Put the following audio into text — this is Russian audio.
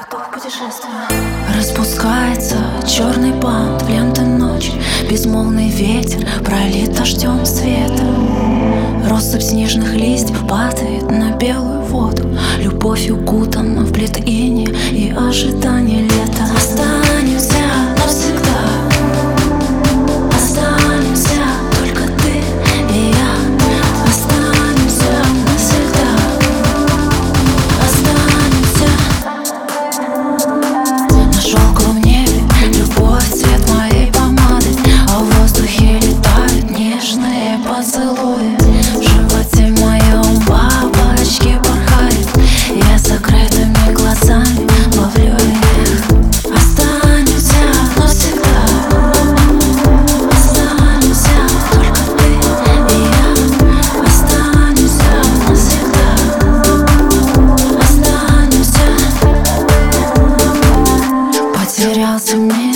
Готов к путешествию. Распускается черный бант в ленты ночи. Безмолвный ветер пролит дождем света Россыпь снежных листьев падает out to me.